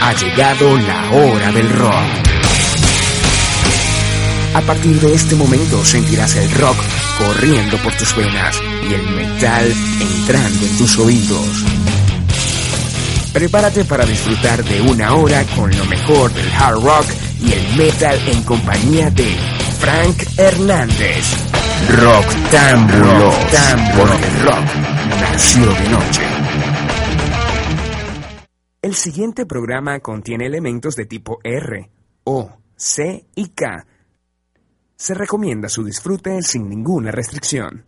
Ha llegado la hora del rock. A partir de este momento sentirás el rock corriendo por tus venas y el metal entrando en tus oídos. Prepárate para disfrutar de una hora con lo mejor del hard rock y el metal en compañía de Frank Hernández. Rock Tambulo, porque el rock nació de noche. El siguiente programa contiene elementos de tipo R, O, C y K. Se recomienda su disfrute sin ninguna restricción.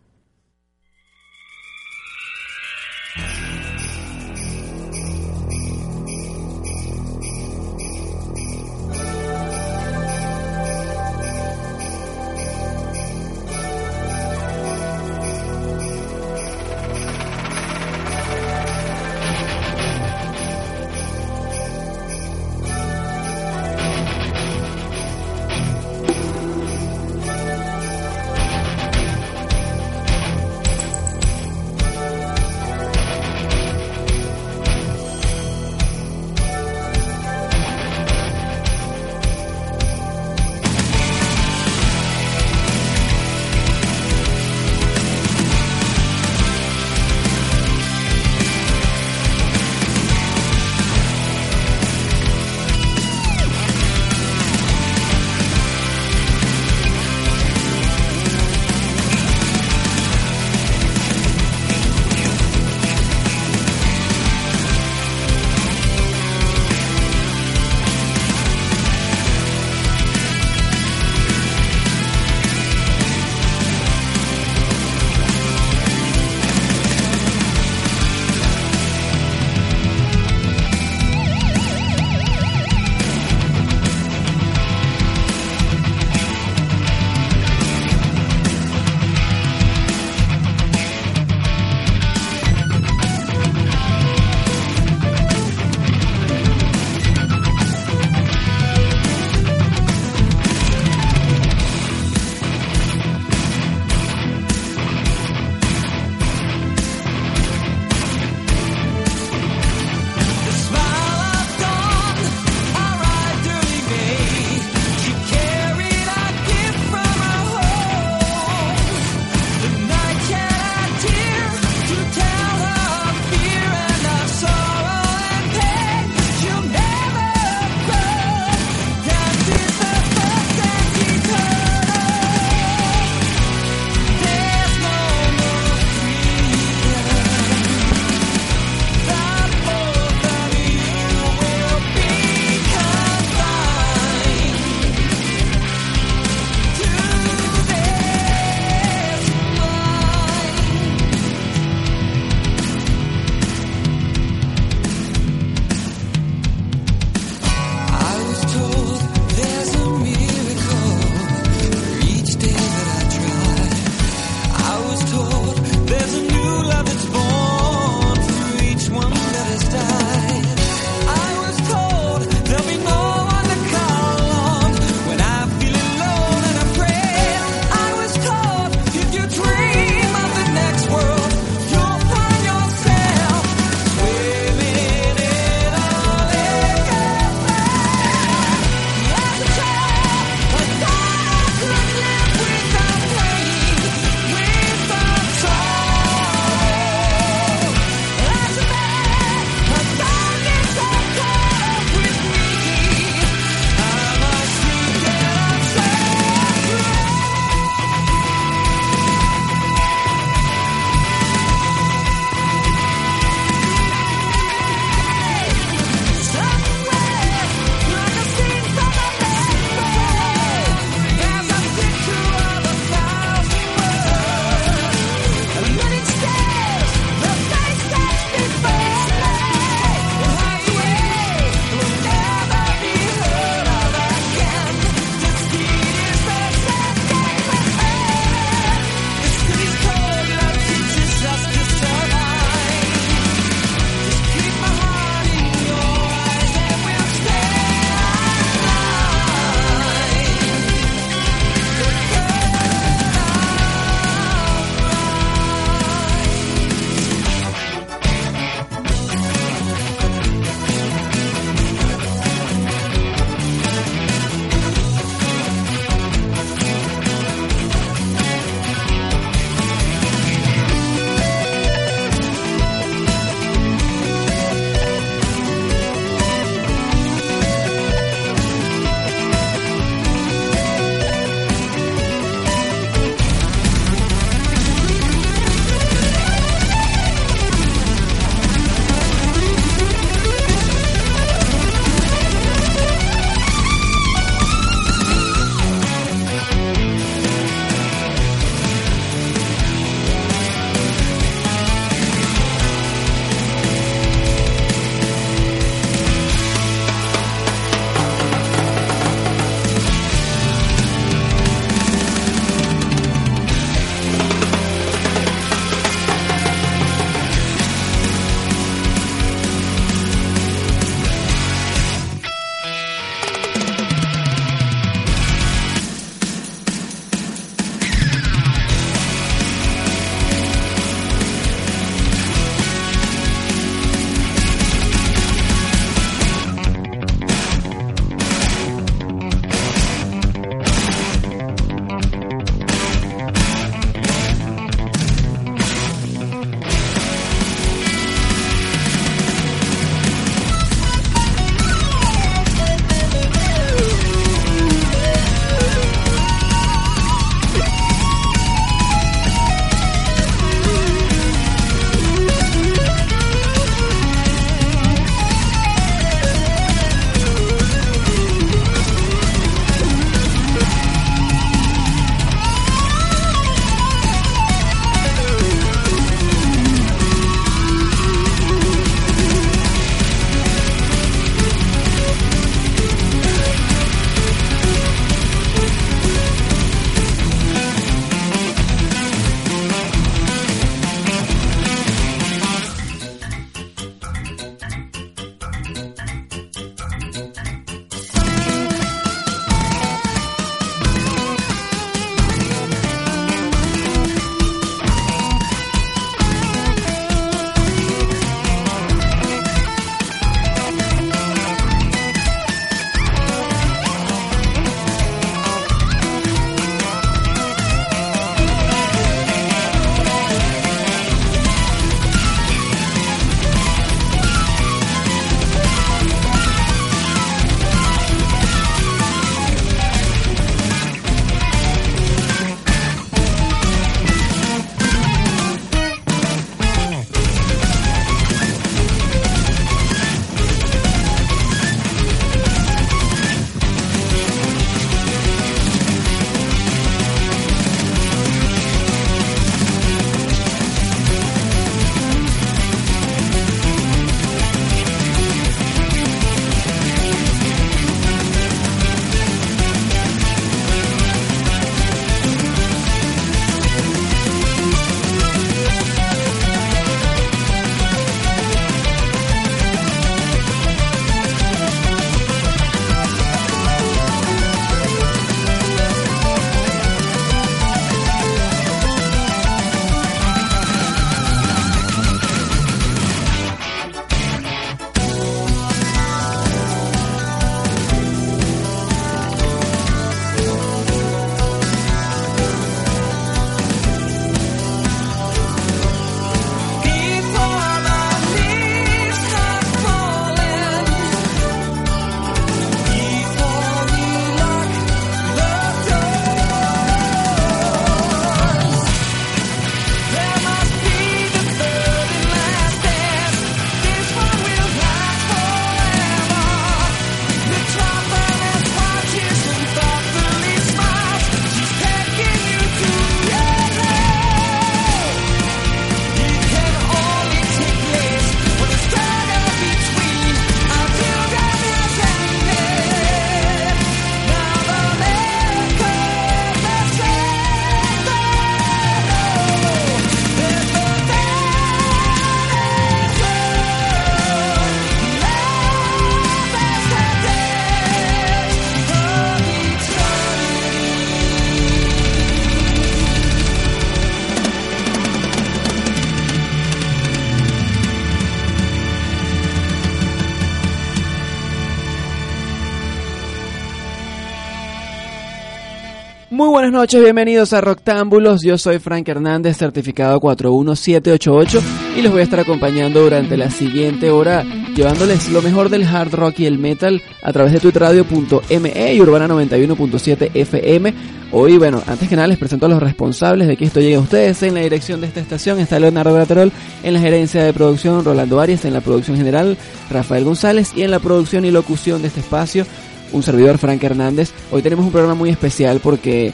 Buenas noches, bienvenidos a Roctámbulos. Yo soy Frank Hernández, certificado 41788 y los voy a estar acompañando durante la siguiente hora, llevándoles lo mejor del hard rock y el metal a través de tuitradio.me y Urbana 91.7 FM. Hoy, bueno, antes que nada les presento a los responsables de que esto llegue a ustedes. En la dirección de esta estación está Leonardo Graterol, en la gerencia de producción Rolando Arias, en la producción general Rafael González y en la producción y locución de este espacio un servidor Frank Hernández. Hoy tenemos un programa muy especial porque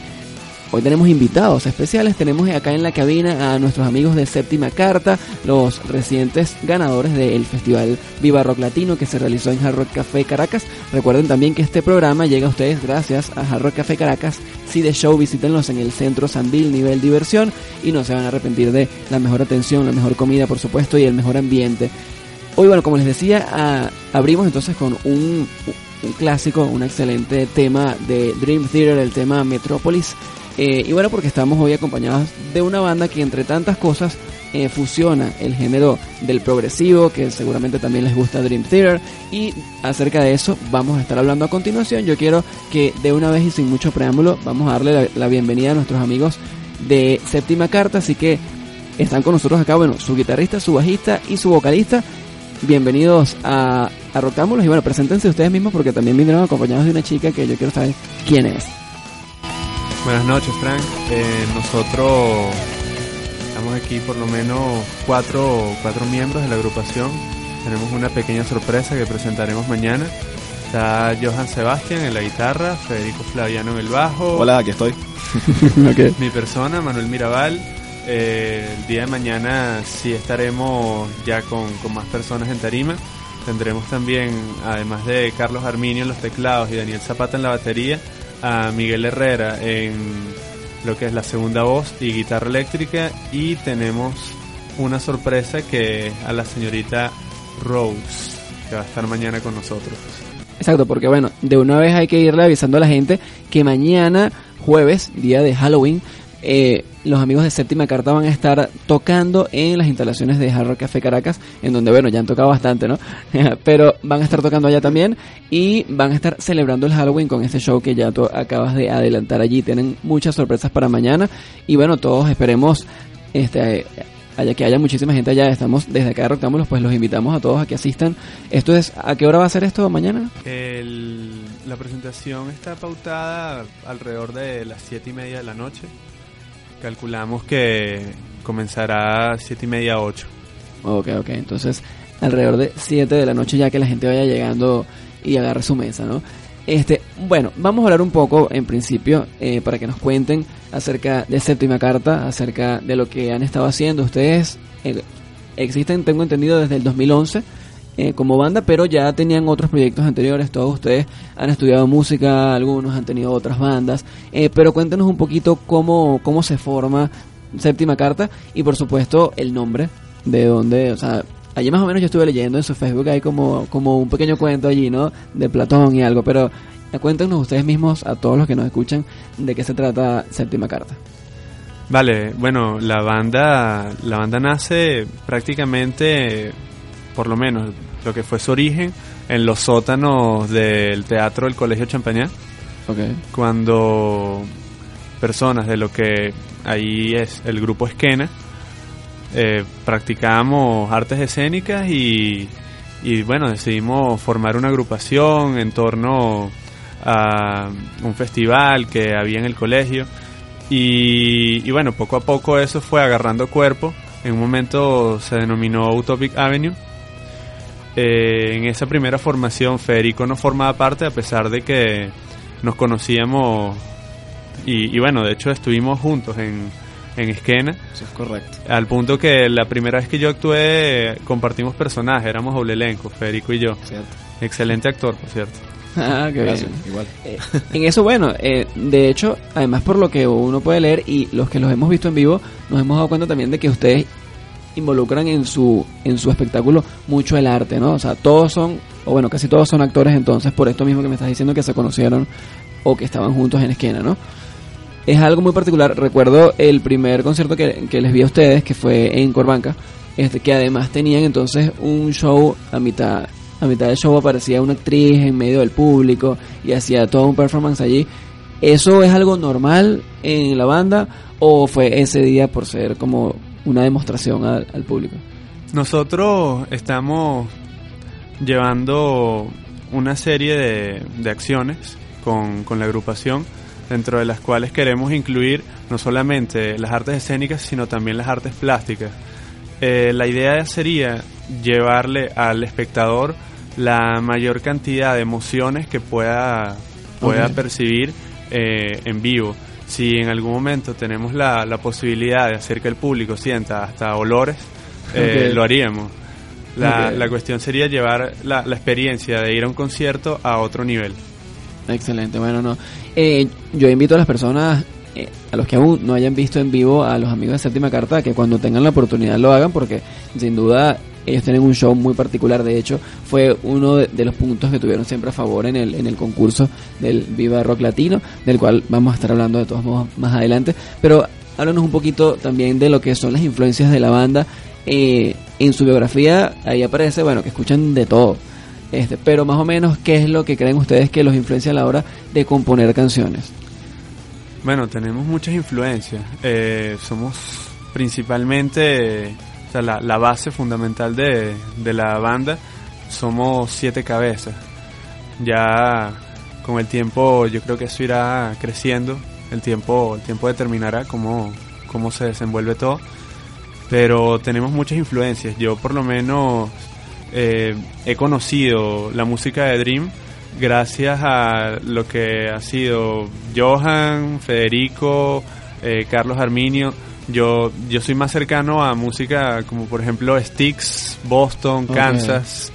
hoy tenemos invitados especiales. Tenemos acá en la cabina a nuestros amigos de Séptima Carta, los recientes ganadores del Festival Viva Rock Latino que se realizó en Hard Rock Café Caracas. Recuerden también que este programa llega a ustedes gracias a Hard Rock Café Caracas. Si de show, visítenlos en el centro Sandil, nivel diversión, y no se van a arrepentir de la mejor atención, la mejor comida, por supuesto, y el mejor ambiente. Hoy, bueno, como les decía, abrimos entonces con un, un clásico, un excelente tema de Dream Theater, el tema Metropolis. Eh, y bueno, porque estamos hoy acompañados de una banda que entre tantas cosas eh, fusiona el género del progresivo, que seguramente también les gusta Dream Theater. Y acerca de eso vamos a estar hablando a continuación. Yo quiero que de una vez y sin mucho preámbulo vamos a darle la, bienvenida a nuestros amigos de Séptima Carta. Así que están con nosotros acá, bueno, su guitarrista, su bajista y su vocalista. Bienvenidos a, a Roctámbulos y bueno, preséntense ustedes mismos porque también vinieron acompañados de una chica que yo quiero saber quién es. Buenas noches, Frank. Eh, nosotros estamos aquí por lo menos cuatro, cuatro miembros de la agrupación. Tenemos una pequeña sorpresa que presentaremos mañana. Está Johan Sebastián en la guitarra, Federico Flaviano en el bajo. Hola, aquí estoy. okay. Mi persona, Manuel Mirabal. Eh, el día de mañana sí estaremos ya con, con más personas en tarima. Tendremos también, además de Carlos Arminio en los teclados y Daniel Zapata en la batería, a Miguel Herrera en lo que es la segunda voz y guitarra eléctrica. Y tenemos una sorpresa que a la señorita Rose, que va a estar mañana con nosotros. Exacto, porque bueno, de una vez hay que irle avisando a la gente que mañana, jueves, día de Halloween, eh, los amigos de Séptima Carta van a estar tocando en las instalaciones de Hard Rock Café Caracas, en donde, bueno, ya han tocado bastante, ¿no? Pero van a estar tocando allá también y van a estar celebrando el Halloween con este show que ya tú acabas de adelantar allí. Tienen muchas sorpresas para mañana y, bueno, todos esperemos este que haya muchísima gente allá. Estamos desde acá de Roctámbulos, pues los invitamos a todos a que asistan. Esto es, ¿a qué hora va a ser esto mañana? La presentación está pautada alrededor de las siete y media de la noche. Calculamos que comenzará a siete y media, ocho. Ok, ok. Entonces, alrededor de 7 de la noche ya que la gente vaya llegando y agarre su mesa, ¿no? Este, bueno, vamos a hablar un poco en principio eh, para que nos cuenten acerca de Séptima Carta, acerca de lo que han estado haciendo. Ustedes eh, existen, tengo entendido, desde el 2011 eh, como banda, pero ya tenían otros proyectos anteriores. Todos ustedes han estudiado música, algunos han tenido otras bandas. Eh, pero cuéntenos un poquito cómo, cómo se forma Séptima Carta y, por supuesto, el nombre de dónde, o sea, allí más o menos yo estuve leyendo en su Facebook, hay como, como un pequeño cuento allí, ¿no? De Platón y algo, pero cuéntenos ustedes mismos, a todos los que nos escuchan, de qué se trata Séptima Carta. Vale, bueno, la banda, la banda nace prácticamente, por lo menos lo que fue su origen, en los sótanos del teatro del Colegio Champañá. Okay. Cuando personas de lo que ahí es el grupo Esquena, eh, practicábamos artes escénicas y, y, bueno, decidimos formar una agrupación en torno a un festival que había en el colegio y, y, bueno, poco a poco eso fue agarrando cuerpo. En un momento se denominó Utopic Avenue. Eh, en esa primera formación Federico no formaba parte a pesar de que nos conocíamos y, y bueno, de hecho estuvimos juntos en, en Esquena. Eso es correcto. Al punto que la primera vez que yo actué compartimos personajes, éramos doble elenco, Federico y yo. Cierto. Excelente actor, por cierto. Ah, qué Gracias, bien. igual. Eh, en eso, bueno, eh, de hecho, además por lo que uno puede leer y los que los hemos visto en vivo, nos hemos dado cuenta también de que ustedes involucran en su en su espectáculo mucho el arte, ¿no? O sea, todos son, o bueno, casi todos son actores, entonces por esto mismo que me estás diciendo que se conocieron o que estaban juntos en esquina, ¿no? Es algo muy particular. Recuerdo el primer concierto que, que les vi a ustedes, que fue en Corbanca, este, que además tenían entonces un show a mitad a mitad del show aparecía una actriz en medio del público y hacía todo un performance allí. ¿Eso es algo normal en la banda o fue ese día por ser como una demostración al, al público? Nosotros estamos llevando una serie de, de acciones con, con la agrupación, dentro de las cuales queremos incluir no solamente las artes escénicas, sino también las artes plásticas. Eh, la idea sería llevarle al espectador la mayor cantidad de emociones que pueda, pueda percibir eh, en vivo. Si en algún momento tenemos la, la posibilidad de hacer que el público sienta hasta olores, eh, lo haríamos. La, la cuestión sería llevar la, la experiencia de ir a un concierto a otro nivel. Excelente, bueno, no. Eh, yo invito a las personas, eh, a los que aún no hayan visto en vivo a los amigos de Séptima Carta, que cuando tengan la oportunidad lo hagan, porque sin duda ellos tienen un show muy particular. De hecho, fue uno de, los puntos que tuvieron siempre a favor en el, en el concurso del Viva Rock Latino, del cual vamos a estar hablando de todos modos más adelante. Pero háblanos un poquito también de lo que son las influencias de la banda. Eh, en su biografía, ahí aparece, bueno, que escuchan de todo. Este, pero más o menos, ¿qué es lo que creen ustedes que los influencia a la hora de componer canciones? Bueno, tenemos muchas influencias. Eh, somos principalmente, o la, la base fundamental de, de la banda, somos siete cabezas. Ya con el tiempo yo creo que eso irá creciendo, el tiempo, el tiempo determinará cómo, cómo se desenvuelve todo. Pero tenemos muchas influencias. Yo por lo menos eh, he conocido la música de Dream gracias a lo que ha sido Johan, Federico, eh, Carlos Arminio. Yo, yo soy más cercano a música como por ejemplo Styx, Boston. Kansas,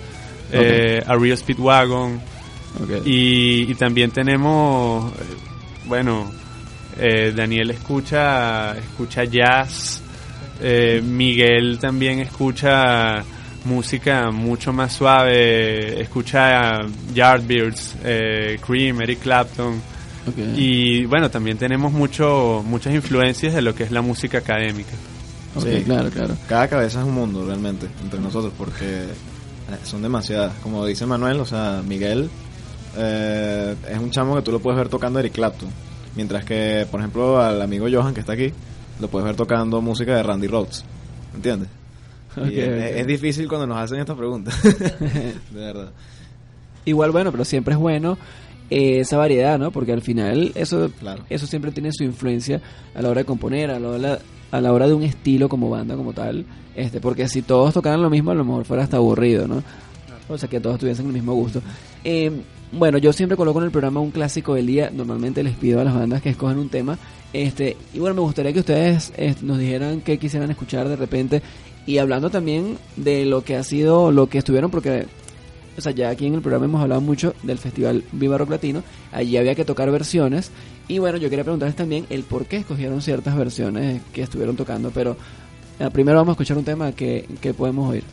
eh, a Real Speedwagon. Y, y también tenemos, eh, bueno, eh, Daniel escucha, escucha jazz, eh, Miguel también escucha música mucho más suave, escucha Yardbirds, eh, Cream, Eric Clapton. Y bueno, también tenemos mucho, muchas influencias de lo que es la música académica. Ok, Sí. claro, claro. Cada cabeza es un mundo realmente entre nosotros porque eh, son demasiadas. Como dice Manuel, o sea, Miguel eh, es un chamo que tú lo puedes ver tocando Eric Clapton. Mientras que, por ejemplo, al amigo Johan que está aquí, lo puedes ver tocando música de Randy Rhodes. ¿Entiendes? Es, es difícil cuando nos hacen esta pregunta. de verdad. Igual, bueno, pero siempre es bueno eh, esa variedad, ¿no? Porque al final eso, Claro. eso siempre tiene su influencia a la hora de componer, a la hora, a la hora de un estilo como banda, como tal. Este, porque si todos tocaran lo mismo, a lo mejor fuera hasta aburrido, ¿no? O sea, que todos tuviesen el mismo gusto. Eh, bueno, yo siempre coloco en el programa un clásico del día. Normalmente les pido a las bandas que escojan un tema. Este, y bueno, me gustaría que ustedes eh, nos dijeran qué quisieran escuchar de repente. Y hablando también de lo que ha sido, lo que estuvieron, porque o sea, ya aquí en el programa hemos hablado mucho del festival Viva Rock Latino. Allí había que tocar versiones. Y bueno, yo quería preguntarles también el por qué escogieron ciertas versiones que estuvieron tocando. Pero eh, primero vamos a escuchar un tema que, que podemos oír.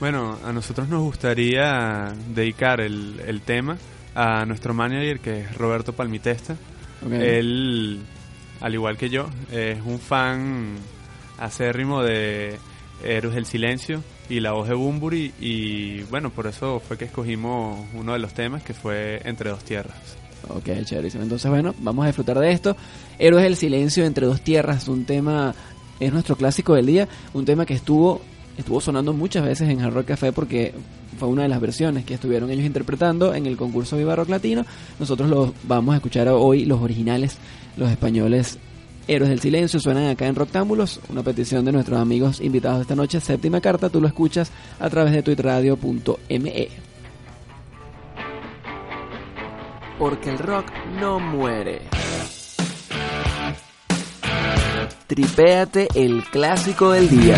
Bueno, a nosotros nos gustaría dedicar el, el tema a nuestro manager que es Roberto Palmitesta. Ok. Él, al igual que yo, es un fan acérrimo de Héroes del Silencio y la voz de Bumburi y bueno, por eso fue que escogimos uno de los temas que fue Entre dos tierras. Ok, chéverísimo. Entonces, bueno, vamos a disfrutar de esto. Héroes del Silencio entre dos tierras, un tema, es nuestro clásico del día, un tema que estuvo estuvo sonando muchas veces en Hard Rock Café porque fue una de las versiones que estuvieron ellos interpretando en el concurso Viva Rock Latino. Nosotros los vamos a escuchar hoy, los originales, los españoles Héroes del Silencio, suenan acá en Roctámbulos, una petición de nuestros amigos invitados esta noche, séptima carta, tú lo escuchas a través de tuitradio.me. Porque el rock no muere. Tripéate el clásico del día.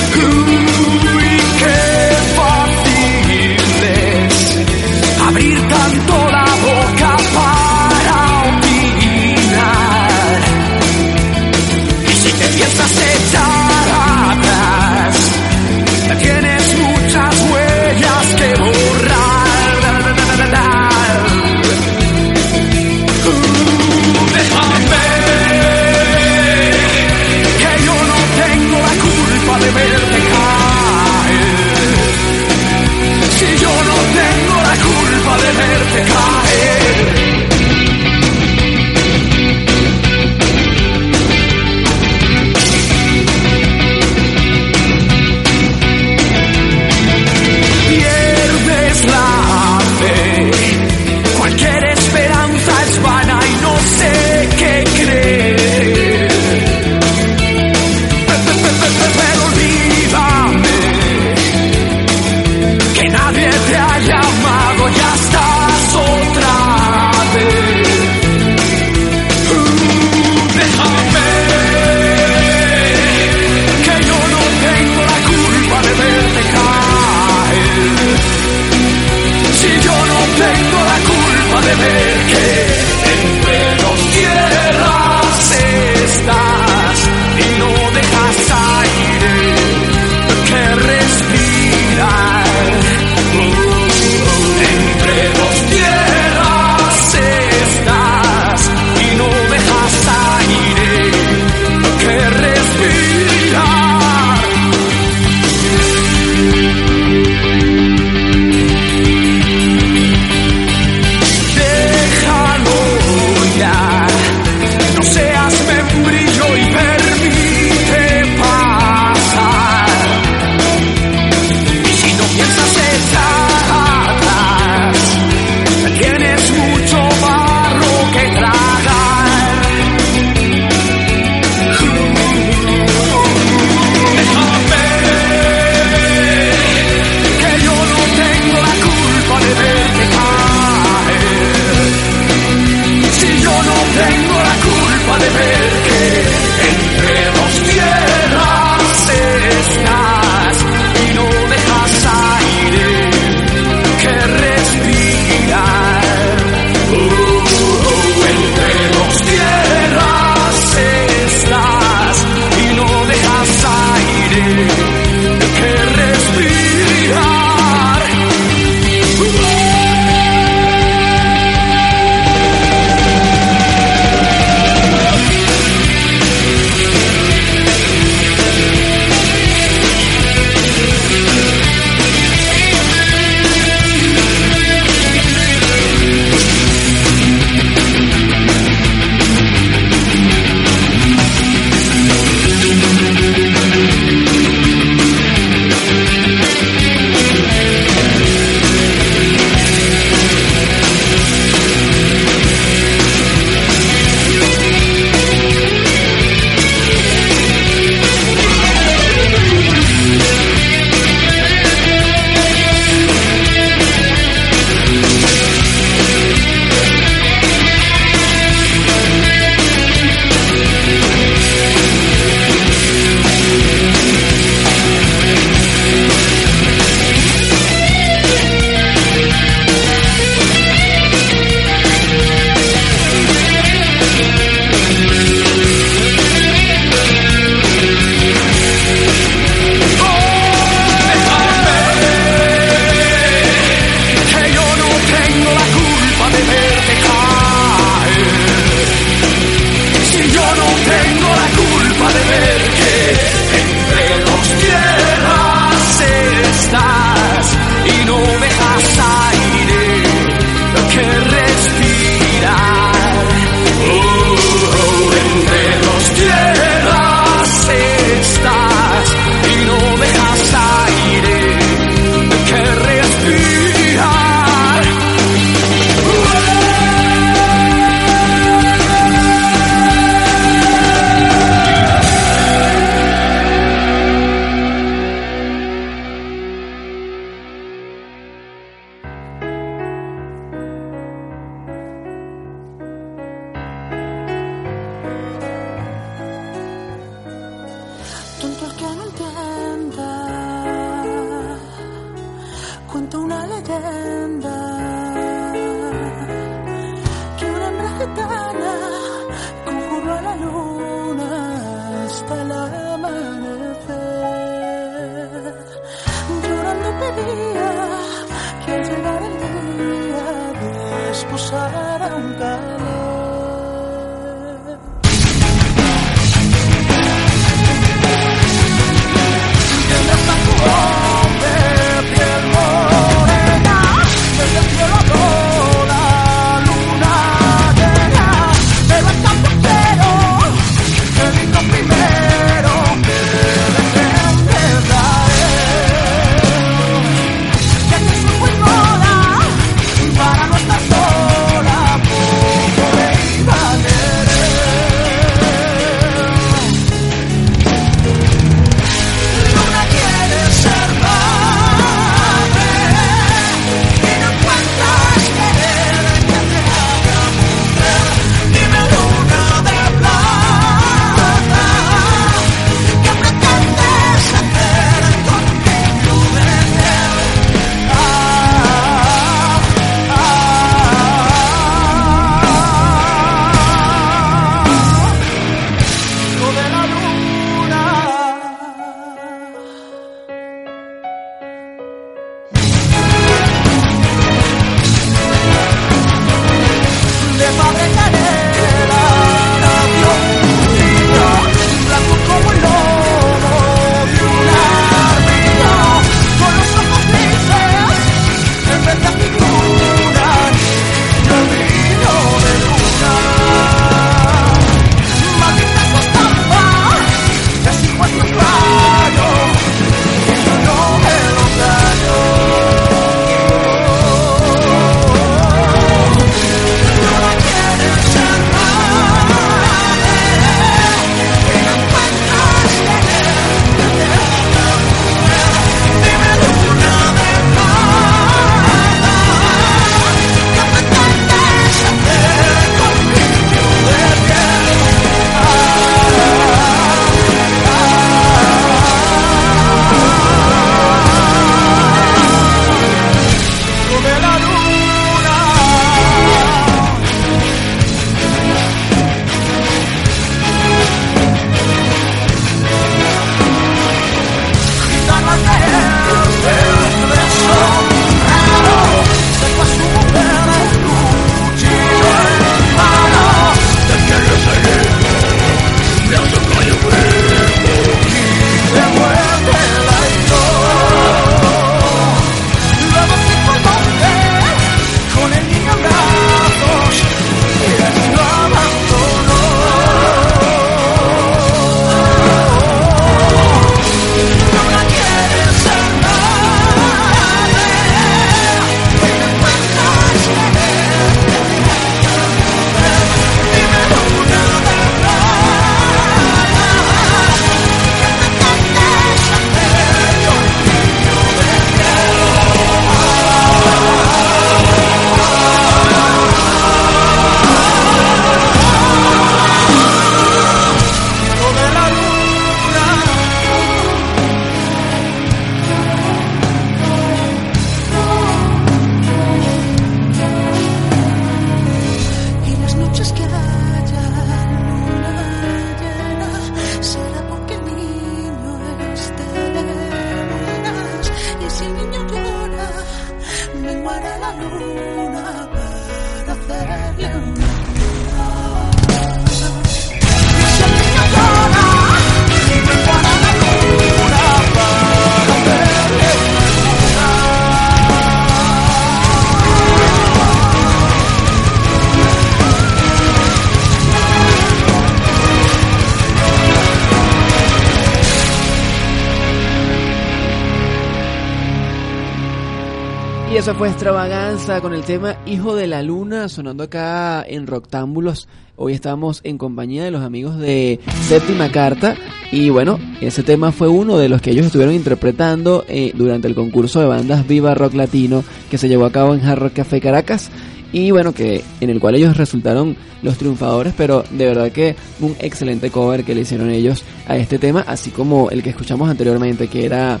Eso fue Extravaganza con el tema Hijo de la Luna sonando acá en Roctámbulos. Hoy estamos en compañía de los amigos de Séptima Carta y bueno, ese tema fue uno de los que ellos estuvieron interpretando eh, durante el concurso de bandas Viva Rock Latino que se llevó a cabo en Hard Rock Café Caracas y bueno, que en el cual ellos resultaron los triunfadores, pero de verdad que un excelente cover que le hicieron ellos a este tema, así como el que escuchamos anteriormente, que era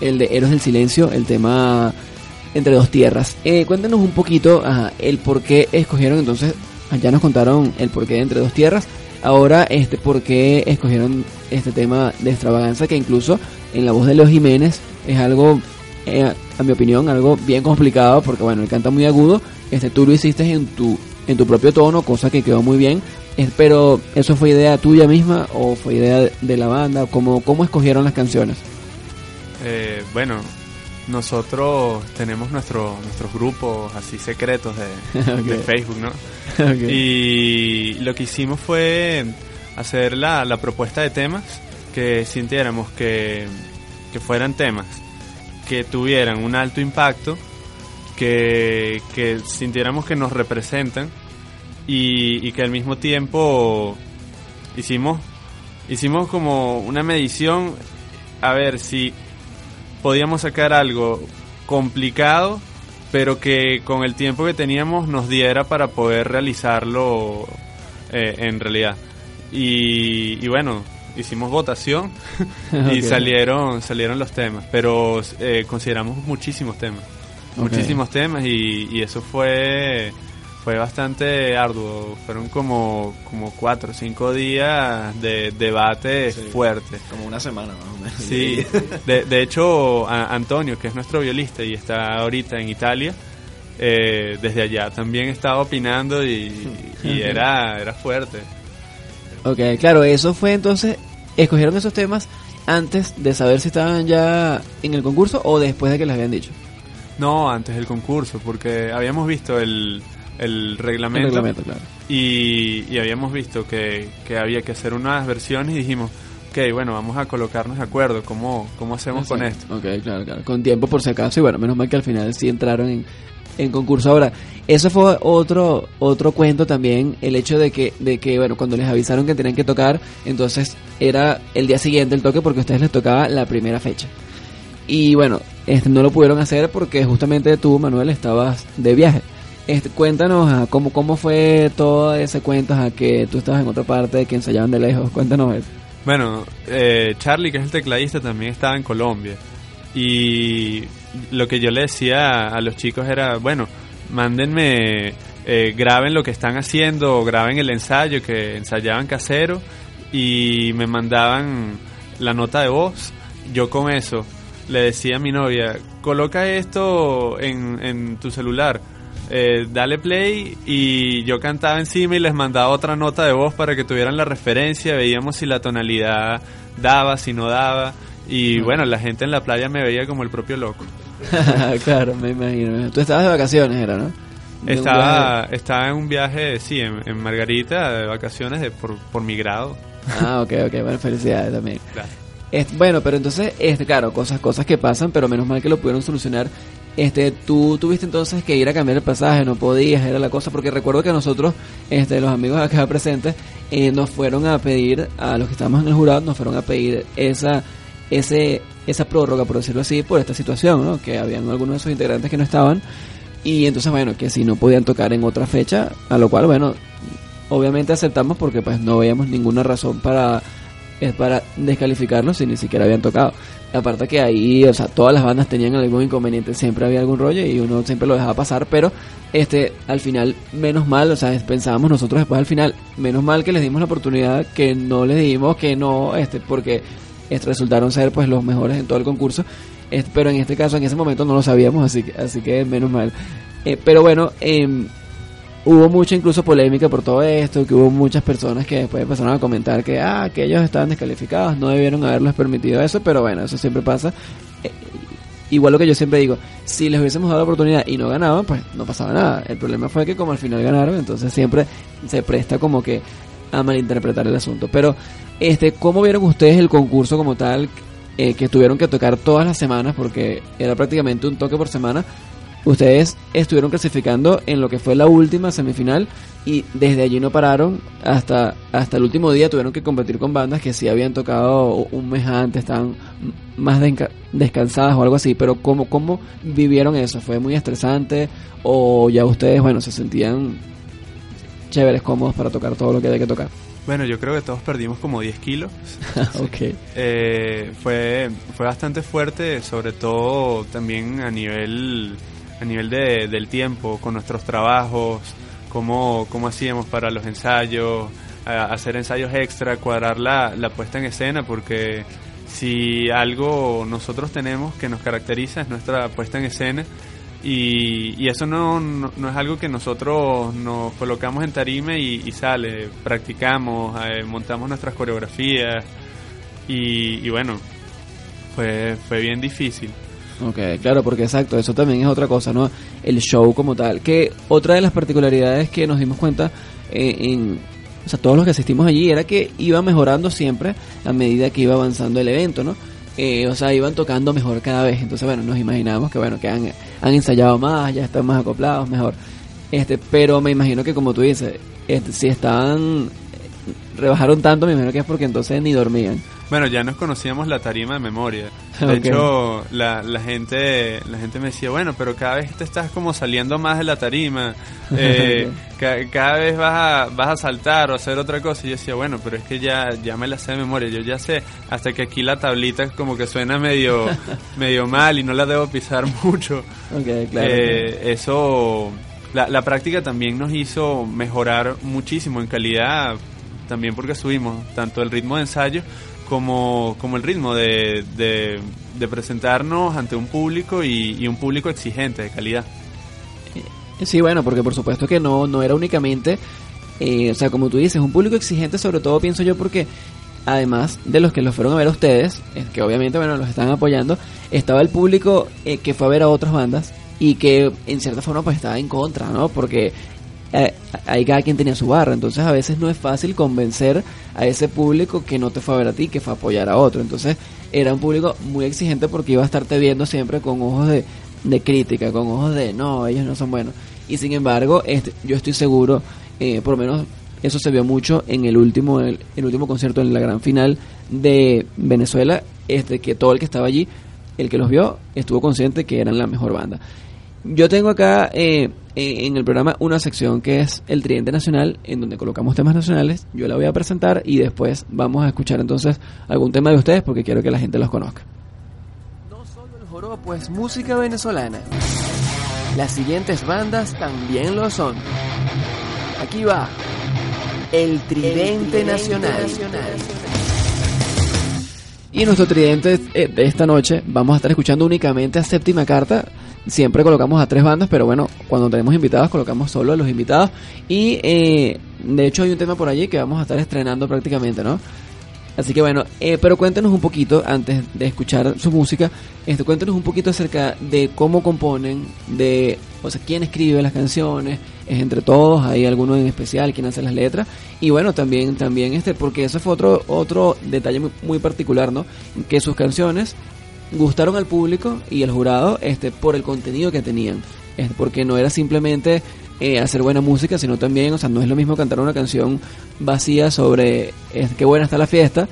el de Héroes del Silencio, el tema entre dos tierras. Eh, cuéntanos un poquito ajá, el por qué escogieron entonces, ya nos contaron el por qué entre dos tierras, ahora este por qué escogieron este tema de extravaganza que incluso en la voz de Leo Jiménez es algo, eh, a mi opinión, algo bien complicado porque bueno, él canta muy agudo, este tú lo hiciste en tu en tu propio tono, cosa que quedó muy bien. Eh, pero eso fue idea tuya misma o fue idea de la banda, ¿cómo, cómo escogieron las canciones? Eh, bueno, nosotros tenemos nuestro, nuestros grupos así secretos de, de Facebook, ¿no? Y lo que hicimos fue hacer la, la propuesta de temas que sintiéramos que, que fueran temas que tuvieran un alto impacto, que, que sintiéramos que nos representan y, y que al mismo tiempo hicimos, hicimos como una medición a ver si podíamos sacar algo complicado, pero que con el tiempo que teníamos nos diera para poder realizarlo eh, en realidad. Y, y bueno, hicimos votación y salieron salieron los temas, pero eh, consideramos muchísimos temas, muchísimos temas y, y eso fue fue bastante arduo. Fueron como como cuatro o cinco días de debate Sí. fuerte. Como una semana más o menos. Sí, de, de hecho a- Antonio, que es nuestro violista y está ahorita en Italia, eh, desde allá también estaba opinando y, y era, era fuerte. Ok, claro, eso fue entonces, escogieron esos temas antes de saber si estaban ya en el concurso o después de que les habían dicho. No, antes del concurso, porque habíamos visto el, el El reglamento, claro. Y, y habíamos visto que, que había que hacer unas versiones y dijimos, ok, bueno, vamos a colocarnos de acuerdo, ¿cómo, cómo hacemos con esto? Ok, claro, claro. Con tiempo por si acaso y bueno, menos mal que al final sí entraron en, en concurso. Ahora, eso fue otro otro cuento también, el hecho de que, de que, bueno, cuando les avisaron que tenían que tocar, entonces era el día siguiente el toque porque a ustedes les tocaba la primera fecha. Y bueno, este, no lo pudieron hacer porque justamente tú, Manuel, estabas de viaje. Este, cuéntanos ah, cómo, cómo fue todo ese cuento, a que tú estabas en otra parte, que ensayaban de lejos. Cuéntanos eso. Bueno, eh, Charlie, que es el tecladista, también estaba en Colombia. Y lo que yo le decía a los chicos era, bueno, mándenme, eh, graben lo que están haciendo, graben el ensayo, que ensayaban casero, y me mandaban la nota de voz. Yo con eso le decía a mi novia, coloca esto en tu celular. Eh, dale play y yo cantaba encima y les mandaba otra nota de voz para que tuvieran la referencia, veíamos si la tonalidad daba, si no daba y bueno, la gente en la playa me veía como el propio loco. claro, me imagino. Tú estabas de vacaciones, era, ¿no? De Estaba, estaba en un viaje, sí, en, en Margarita, de vacaciones de, por, por mi grado. Ah, ok, ok, bueno, felicidades también. Gracias. Este, bueno, pero entonces, este, claro, cosas, cosas que pasan, pero menos mal que lo pudieron solucionar. Este, tú tuviste entonces que ir a cambiar el pasaje, no podías, era la cosa, porque recuerdo que nosotros, este, los amigos acá presentes, eh, nos fueron a pedir, a los que estábamos en el jurado, nos fueron a pedir esa, ese, esa prórroga, por decirlo así, por esta situación, ¿no? Que habían algunos de esos integrantes que no estaban, y entonces, bueno, que si no podían tocar en otra fecha, a lo cual, bueno, obviamente aceptamos porque pues no veíamos ninguna razón para es para descalificarlos si ni siquiera habían tocado. Aparte que ahí, o sea, todas las bandas tenían algún inconveniente, siempre había algún rollo y uno siempre lo dejaba pasar, pero este al final menos mal, o sea, pensábamos nosotros después al final, menos mal que les dimos la oportunidad que no les dimos que no este porque este, resultaron ser pues los mejores en todo el concurso. Este, pero en este caso, en ese momento no lo sabíamos, así que, así que menos mal. Eh, pero bueno, em, hubo mucha incluso polémica por todo esto, que hubo muchas personas que después empezaron a comentar que, ah, que ellos estaban descalificados, no debieron haberles permitido eso, pero bueno, eso siempre pasa. Eh, igual lo que yo siempre digo, si les hubiésemos dado la oportunidad y no ganaban, pues no pasaba nada. El problema fue que como al final ganaron, entonces siempre se presta como que a malinterpretar el asunto. Pero, este, ¿cómo vieron ustedes el concurso como tal? eh, que tuvieron que tocar todas las semanas porque era prácticamente un toque por semana. Ustedes estuvieron clasificando en lo que fue la última semifinal y desde allí no pararon hasta hasta el último día tuvieron que competir con bandas que sí habían tocado un mes antes, estaban más desca- descansadas o algo así, pero ¿cómo, ¿cómo vivieron eso? ¿Fue muy estresante o ya ustedes, bueno, se sentían chéveres, cómodos para tocar todo lo que había que tocar? Bueno, yo creo que todos perdimos como 10 kilos. ok. Eh, fue, fue bastante fuerte, sobre todo también a nivel, a nivel de, del tiempo, con nuestros trabajos, cómo, cómo hacíamos para los ensayos, hacer ensayos extra, cuadrar la, la puesta en escena, porque si algo nosotros tenemos que nos caracteriza es nuestra puesta en escena. Y, y eso no, no, es algo que nosotros nos colocamos en tarima y, y sale, practicamos, eh, montamos nuestras coreografías, y, y bueno, fue, fue bien difícil. Ok, claro, porque exacto, eso también es otra cosa, ¿no? El show como tal. Que otra de las particularidades que nos dimos cuenta eh, en, o sea, todos los que asistimos allí era que iba mejorando siempre a medida que iba avanzando el evento, ¿no? Eh, o sea, iban tocando mejor cada vez. Entonces, bueno, nos imaginamos que, bueno, que han, han ensayado más, ya están más acoplados, mejor. Este, pero me imagino que como tú dices, este, si estaban rebajaron tanto, me imagino que es porque entonces ni dormían. Bueno, ya nos conocíamos la tarima de memoria. De hecho, la, la gente la gente me decía, bueno, pero cada vez te estás como saliendo más de la tarima. Eh, ca- cada vez vas a, vas a saltar o hacer otra cosa. Y yo decía, bueno, pero es que ya, ya me la sé de memoria. Yo ya sé, hasta que aquí la tablita como que suena medio, medio mal y no la debo pisar mucho. Ok, claro. Eh, eso, la, la práctica también nos hizo mejorar muchísimo en calidad, también porque subimos tanto el ritmo de ensayo como, como el ritmo de, de, presentarnos ante un público y, un público exigente de calidad. Sí, bueno, porque por supuesto que no, no era únicamente, eh, o sea, como tú dices, un público exigente, sobre todo pienso yo porque además de los que los fueron a ver a ustedes, eh, que obviamente, bueno, los están apoyando, estaba el público eh, que fue a ver a otras bandas y que en cierta forma pues estaba en contra, ¿no? Porque eh, ahí cada quien tenía su barra, entonces a veces no es fácil convencer a ese público que no te fue a ver a ti, que fue a apoyar a otro, entonces era un público muy exigente porque iba a estarte viendo siempre con ojos de, de crítica, con ojos de no, ellos no son buenos. Y sin embargo, este, yo estoy seguro, eh, por lo menos eso se vio mucho en el último, el, el último concierto en la gran final de Venezuela, este que todo el que estaba allí, el que los vio, estuvo consciente que eran la mejor banda. Yo tengo acá eh, eh, en el programa una sección que es el Tridente Nacional, en donde colocamos temas nacionales. Yo la voy a presentar y después vamos a escuchar entonces algún tema de ustedes porque quiero que la gente los conozca. No solo el joropo es música venezolana. Las siguientes bandas también lo son. Aquí va. El Tridente, Nacional. Y en nuestro tridente eh, de esta noche vamos a estar escuchando únicamente a séptima carta. Siempre colocamos a tres bandas, pero bueno, cuando tenemos invitados colocamos solo a los invitados. Y eh, de hecho hay un tema por allí que vamos a estar estrenando prácticamente, ¿no? Así que bueno, eh, pero cuéntenos un poquito, antes de escuchar su música, este, cuéntenos un poquito acerca de cómo componen, de, o sea, quién escribe las canciones, es entre todos, hay alguno en especial, quién hace las letras, y bueno, también, también este, porque eso fue otro, otro detalle muy, muy particular, ¿no? Que sus canciones gustaron al público y al jurado, este, por el contenido que tenían, este, porque no era simplemente eh, hacer buena música, sino también, o sea, no es lo mismo cantar una canción vacía sobre eh, qué buena está la fiesta,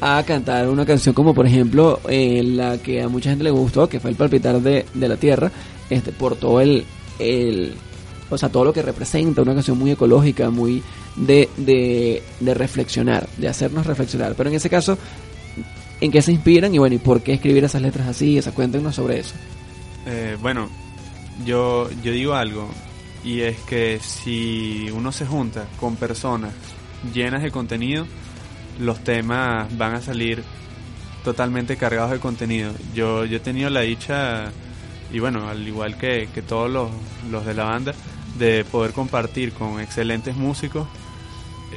a cantar una canción como por ejemplo eh, la que a mucha gente le gustó, que fue el palpitar de, de la tierra, este, por todo el, el, o sea, todo lo que representa, una canción muy ecológica, muy de, de, de reflexionar, de hacernos reflexionar. Pero en ese caso, ¿en qué se inspiran y bueno, y por qué escribir esas letras así? Cuéntenos sobre eso. Eh, bueno, yo, yo digo algo, y es que si uno se junta con personas llenas de contenido, los temas van a salir totalmente cargados de contenido. Yo, yo he tenido la dicha, y bueno, al igual que, que todos los, los de la banda, de poder compartir con excelentes músicos.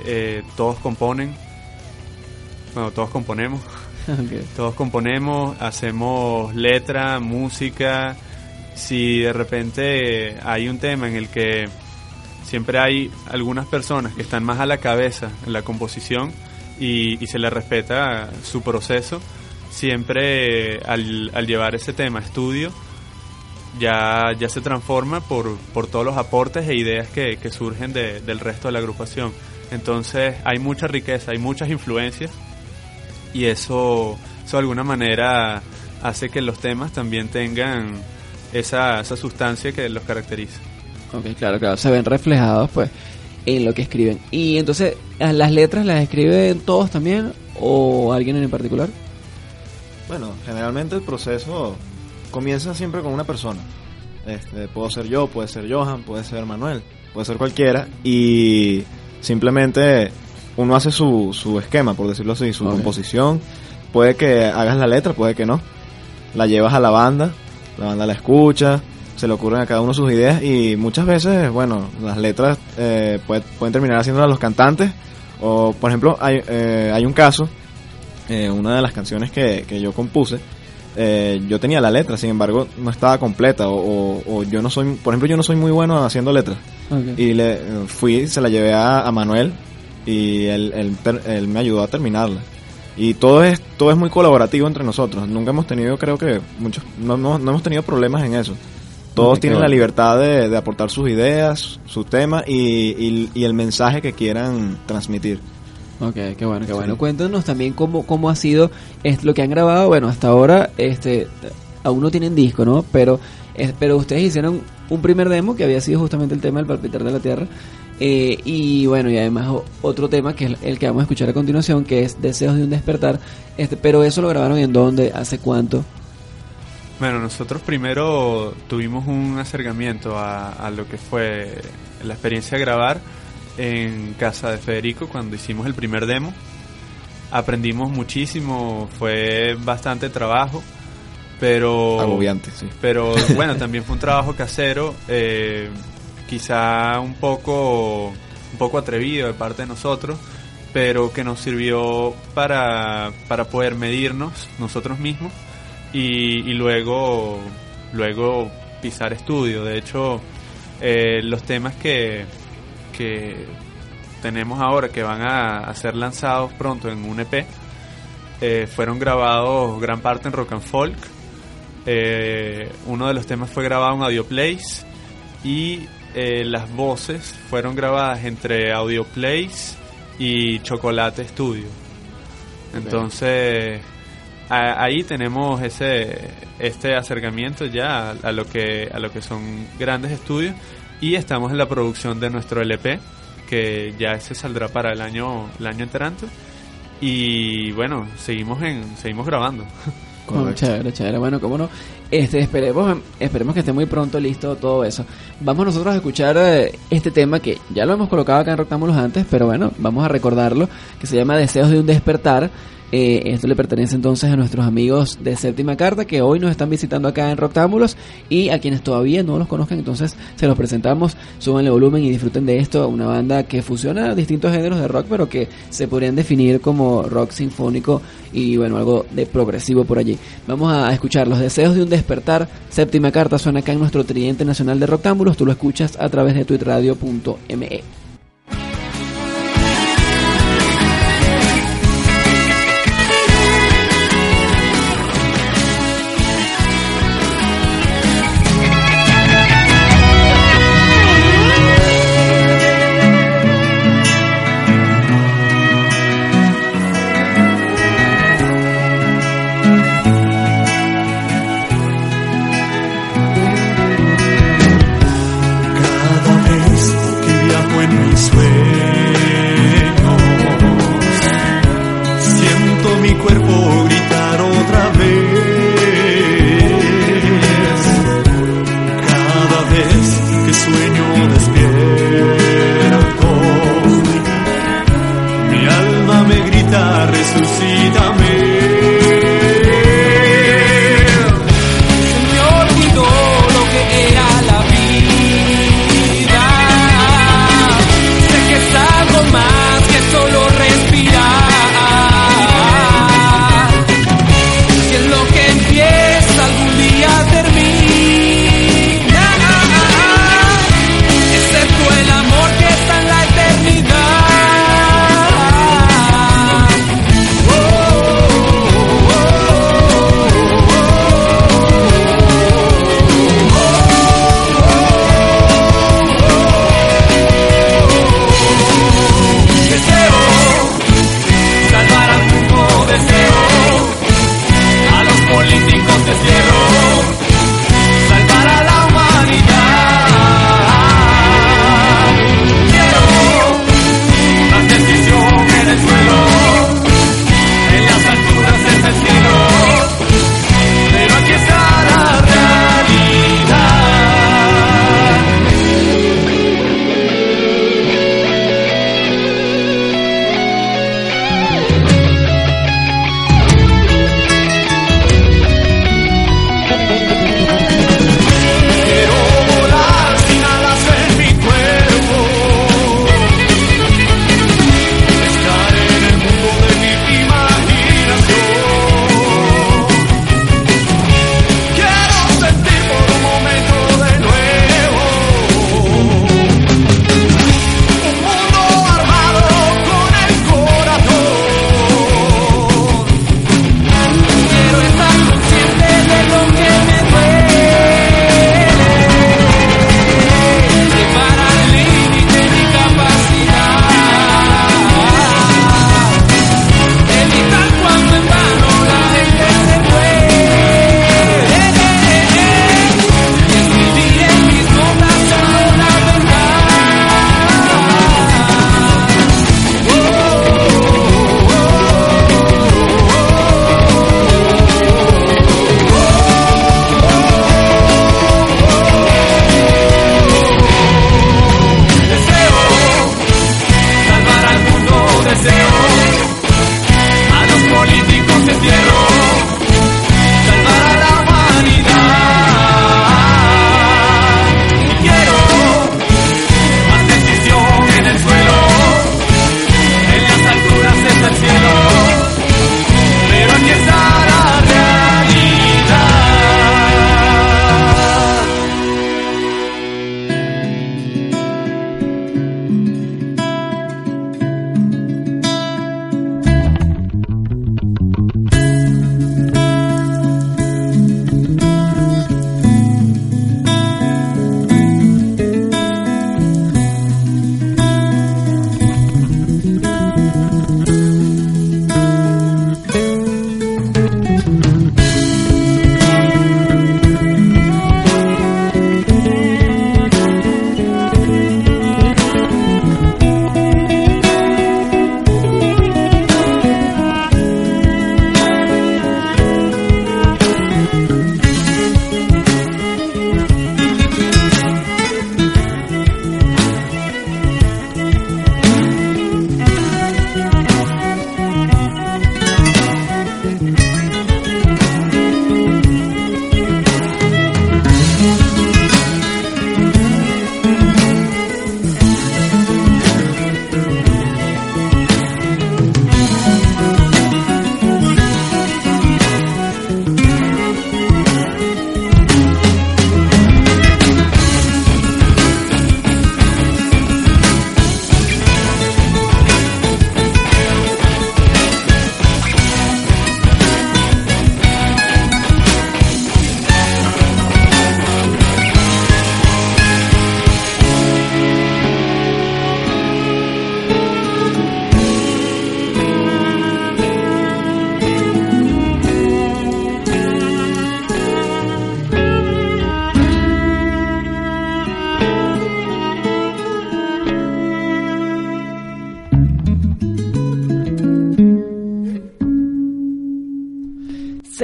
Eh, todos componen, bueno, todos componemos. Todos componemos, hacemos letra, música. Si de repente hay un tema en el que siempre hay algunas personas que están más a la cabeza en la composición y, se les respeta su proceso, siempre al, al llevar ese tema a estudio, ya, ya se transforma por, por todos los aportes e ideas que, que surgen de- del resto de la agrupación. Entonces hay mucha riqueza, hay muchas influencias y eso, eso de alguna manera hace que los temas también tengan esa, esa sustancia que los caracteriza. Ok, claro, claro, se ven reflejados pues en lo que escriben. Y entonces, ¿a ¿las letras las escriben todos también o alguien en particular? Bueno, generalmente el proceso comienza siempre con una persona. Este, puedo ser yo, puede ser Johan, puede ser Manuel, puede ser cualquiera. Y simplemente uno hace su, su esquema, por decirlo así, su composición. Puede que hagas la letra, puede que no. La llevas a la banda, la banda la escucha, se le ocurren a cada uno sus ideas y muchas veces, bueno, las letras eh, puede- pueden terminar haciéndolas los cantantes. O, por ejemplo, hay, eh, hay un caso eh, una de las canciones que, que yo compuse, eh, yo tenía la letra, sin embargo, no estaba completa. O, o- o yo no soy, por ejemplo, yo no soy muy bueno haciendo letras. Y le fui, se la llevé a, a Manuel y él, él él me ayudó a terminarla. Y todo es, todo es muy colaborativo entre nosotros. Nunca hemos tenido, creo que, muchos, no, no, no hemos tenido problemas en eso. Todos tienen la libertad de, de aportar sus ideas, sus temas y, y, y el mensaje que quieran transmitir. Ok, qué bueno, qué bueno. Cuéntanos también cómo, cómo ha sido es lo que han grabado. Bueno, hasta ahora este aún no tienen disco, ¿no? Pero, es- pero ustedes hicieron un primer demo que había sido justamente el tema del palpitar de la tierra. Eh, y bueno, y además otro tema que es el que vamos a escuchar a continuación, que es Deseos de un despertar. Este, pero eso lo grabaron en dónde, hace cuánto. Bueno, nosotros primero tuvimos un acercamiento a, a lo que fue la experiencia de grabar en casa de Federico cuando hicimos el primer demo. Aprendimos muchísimo, fue bastante trabajo, pero Agobiante, sí. pero bueno, también fue un trabajo casero, eh, quizá un poco, un poco atrevido de parte de nosotros, pero que nos sirvió para, para poder medirnos nosotros mismos y, y luego, luego pisar estudio. De hecho, eh, los temas que, que tenemos ahora, que van a, ser lanzados pronto en un EP, eh, fueron grabados gran parte en rock and folk. Eh, uno de los temas fue grabado en Audioplays y eh, las voces fueron grabadas entre Audioplays y Chocolate Studio. Entonces a- ahí tenemos ese este acercamiento ya a, a lo que a lo que son grandes estudios y estamos en la producción de nuestro LP que ya ese saldrá para el año el año entrante. Y bueno seguimos en seguimos grabando Correcto. chévere, chévere. Bueno, cómo no. Este, esperemos, esperemos que esté muy pronto listo todo eso. Vamos nosotros a escuchar eh, este tema que ya lo hemos colocado acá en Rectángulos antes, pero bueno, vamos a recordarlo, que se llama Deseos de un despertar. Eh, esto le pertenece entonces a nuestros amigos de Séptima Carta que hoy nos están visitando acá en Rectángulos y a quienes todavía no los conozcan, entonces se los presentamos, súbanle volumen y disfruten de esto, una banda que fusiona distintos géneros de rock, pero que se podrían definir como rock sinfónico y bueno, algo de progresivo por allí. Vamos a escuchar Los Deseos de un Despertar, Séptima Carta, suena acá en nuestro Tridente Nacional de Rectángulos, tú lo escuchas a través de tuitradio.me. viajo en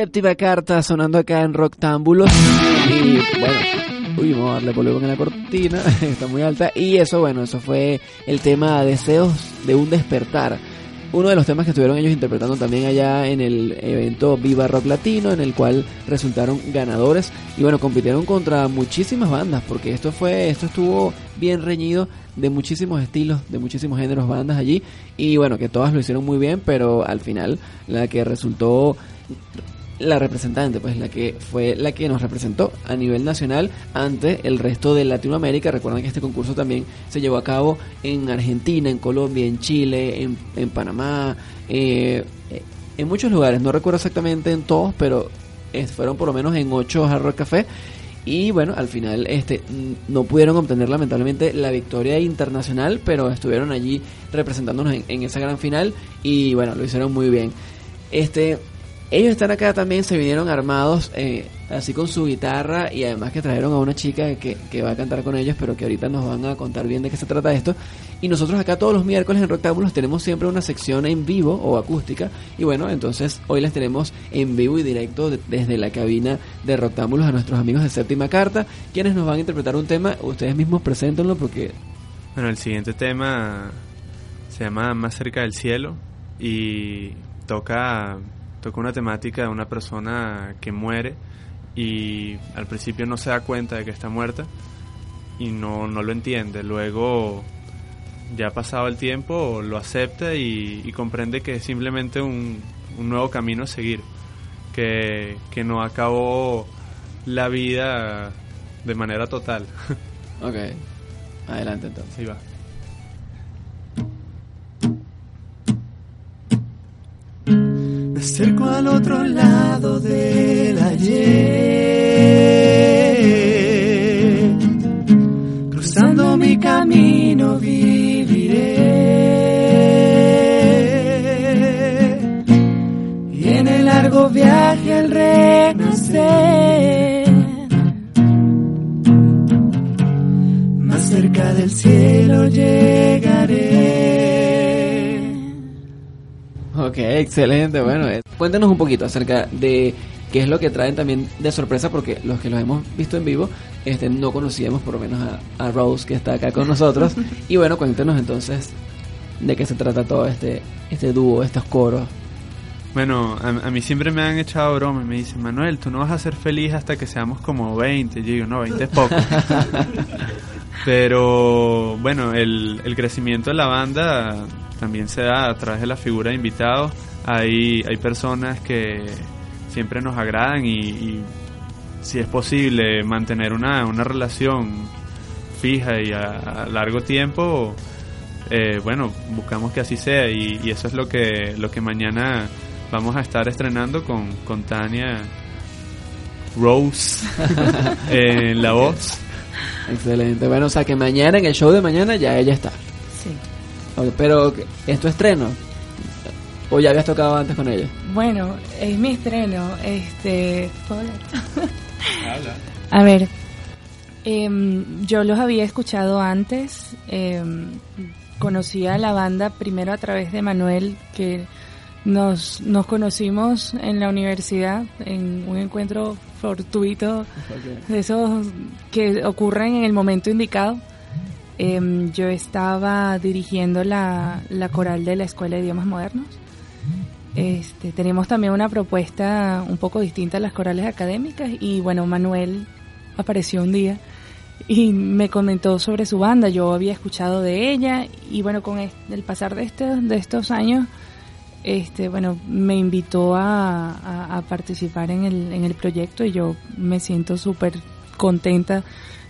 Séptima carta sonando acá en Roctámbulos. Y bueno, uy, vamos a darle volumen a la cortina, está muy alta. Y eso, bueno, eso fue el tema Deseos de un despertar. Uno de los temas que estuvieron ellos interpretando también allá en el evento Viva Rock Latino, en el cual resultaron ganadores. Y bueno, compitieron contra muchísimas bandas, porque esto fue, esto estuvo bien reñido de muchísimos estilos, de muchísimos géneros, bandas allí. Y bueno, que todas lo hicieron muy bien, pero al final la que resultó la representante, pues la que fue la que nos representó a nivel nacional ante el resto de Latinoamérica. Recuerden que este concurso también se llevó a cabo en Argentina, en Colombia, en Chile, en, en Panamá, eh, en muchos lugares. No recuerdo exactamente en todos, pero fueron por lo menos en ocho Hard Rock Café. Y bueno, al final este no pudieron obtener lamentablemente la victoria internacional, pero estuvieron allí representándonos en, en esa gran final y bueno, lo hicieron muy bien. Este, ellos están acá también, se vinieron armados, eh, así con su guitarra y además que trajeron a una chica que, que, va a cantar con ellos, pero que ahorita nos van a contar bien de qué se trata esto. Y nosotros acá todos los miércoles en Rectángulos tenemos siempre una sección en vivo o acústica. Y bueno, entonces hoy les tenemos en vivo y directo de, desde la cabina de Rectángulos a nuestros amigos de Séptima Carta, quienes nos van a interpretar un tema. Ustedes mismos preséntenlo porque... Bueno, el siguiente tema se llama Más cerca del cielo y toca toca una temática de una persona que muere y al principio no se da cuenta de que está muerta y no, no lo entiende. Luego, ya pasado el tiempo, lo acepta y, y comprende que es simplemente un, un, nuevo camino a seguir, que, que no acabó la vida de manera total. Ok, adelante entonces. Ahí va. Al otro lado del ayer. Cruzando mi camino viviré. Y en el largo viaje al renacer. Más cerca del cielo llegaré. Ok, excelente. Bueno, eh, cuéntanos un poquito acerca de qué es lo que traen también de sorpresa, porque los que los hemos visto en vivo, este, no conocíamos por lo menos a, a Rose que está acá con nosotros. y bueno, cuéntenos entonces de qué se trata todo este, este dúo, estos coros. Bueno, a, a mí siempre me han echado broma y me dicen, Manuel, tú no vas a ser feliz hasta que seamos como 20. Yo digo, no, 20 es poco. Pero bueno, el, el crecimiento de la banda también se da a través de la figura de invitados. Hay, hay personas que siempre nos agradan y, y si es posible mantener una, una relación fija y a, a largo tiempo, eh, bueno, buscamos que así sea y, y eso es lo que, lo que mañana vamos a estar estrenando con, con Tania Rose en la voz. Excelente. Bueno, o sea que mañana, en el show de mañana, ya ella está. Sí. Ok, Pero, ¿es tu estreno? ¿O ya habías tocado antes con ella? Bueno, es mi estreno. Este. ¿puedo hablar? A ver, em, yo los había escuchado antes. em, conocí a la banda primero a través de Manuel, que nos, nos conocimos en la universidad en un encuentro fortuito de esos que ocurren en el momento indicado. Em, yo estaba dirigiendo la, la coral de la Escuela de Idiomas Modernos. Este, tenemos también una propuesta un poco distinta a las corales académicas y bueno, Manuel apareció un día y me comentó sobre su banda, yo había escuchado de ella y bueno, con el pasar de estos, de estos años, este, bueno, me invitó a, a- a participar en el, en el proyecto y yo me siento súper contenta,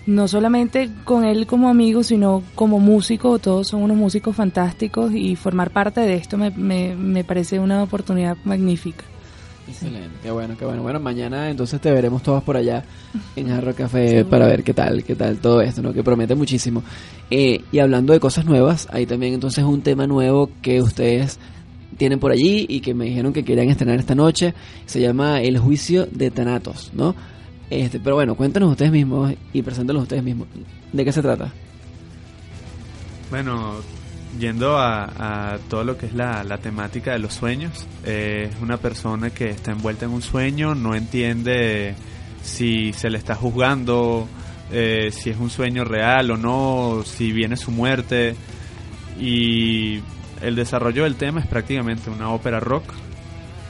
no solamente con él como amigo, sino como músico, todos son unos músicos fantásticos y formar parte de esto me, me, me parece una oportunidad magnífica. Excelente, qué bueno, qué bueno. Bueno, mañana entonces te veremos todos por allá en Jarro Café para ver qué tal, qué tal todo esto, ¿no? Que promete muchísimo. Eh, y hablando de cosas nuevas, hay también entonces un tema nuevo que ustedes tienen por allí y que me dijeron que querían estrenar esta noche. Se llama El Juicio de Thanatos, ¿no? Este, pero bueno, cuéntanos ustedes mismos y preséntalos ustedes mismos. ¿De qué se trata? Bueno, yendo a, a todo lo que es la, la temática de los sueños, eh, es una persona que está envuelta en un sueño, no entiende si se le está juzgando, eh, si es un sueño real o no, si viene su muerte. Y el desarrollo del tema es prácticamente una ópera rock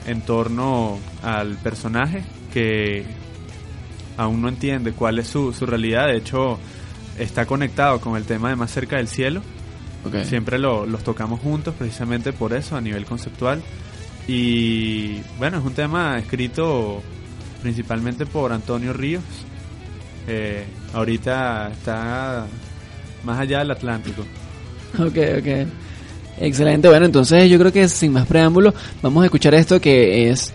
en torno al personaje que aún no entiende cuál es su, su realidad. De hecho, está conectado con el tema de Más cerca del cielo. Okay. Siempre lo- los tocamos juntos precisamente por eso, a nivel conceptual. Y bueno, es un tema escrito principalmente por Antonio Ríos. Eh, ahorita está más allá del Atlántico. Ok, ok. Excelente. Bueno, entonces yo creo que sin más preámbulos, vamos a escuchar esto que es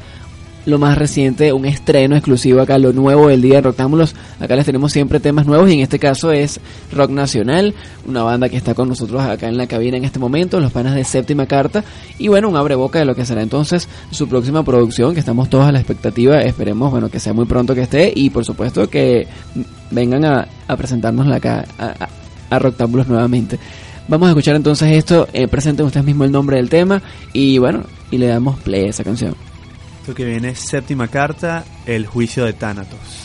lo más reciente, un estreno exclusivo acá, lo nuevo del día de Roctámbulos. Acá les tenemos siempre temas nuevos y en este caso es Rock Nacional, una banda que está con nosotros acá en la cabina en este momento, los panas de séptima carta. Y bueno, un abreboca de lo que será entonces su próxima producción, que estamos todos a la expectativa. Esperemos, bueno, que sea muy pronto que esté y por supuesto que vengan a, a presentarnos acá a, a, nuevamente. Vamos a escuchar entonces esto, eh, presenten ustedes mismos el nombre del tema y bueno, y le damos play a esa canción. Esto que viene es séptima carta, el juicio de Tánatos.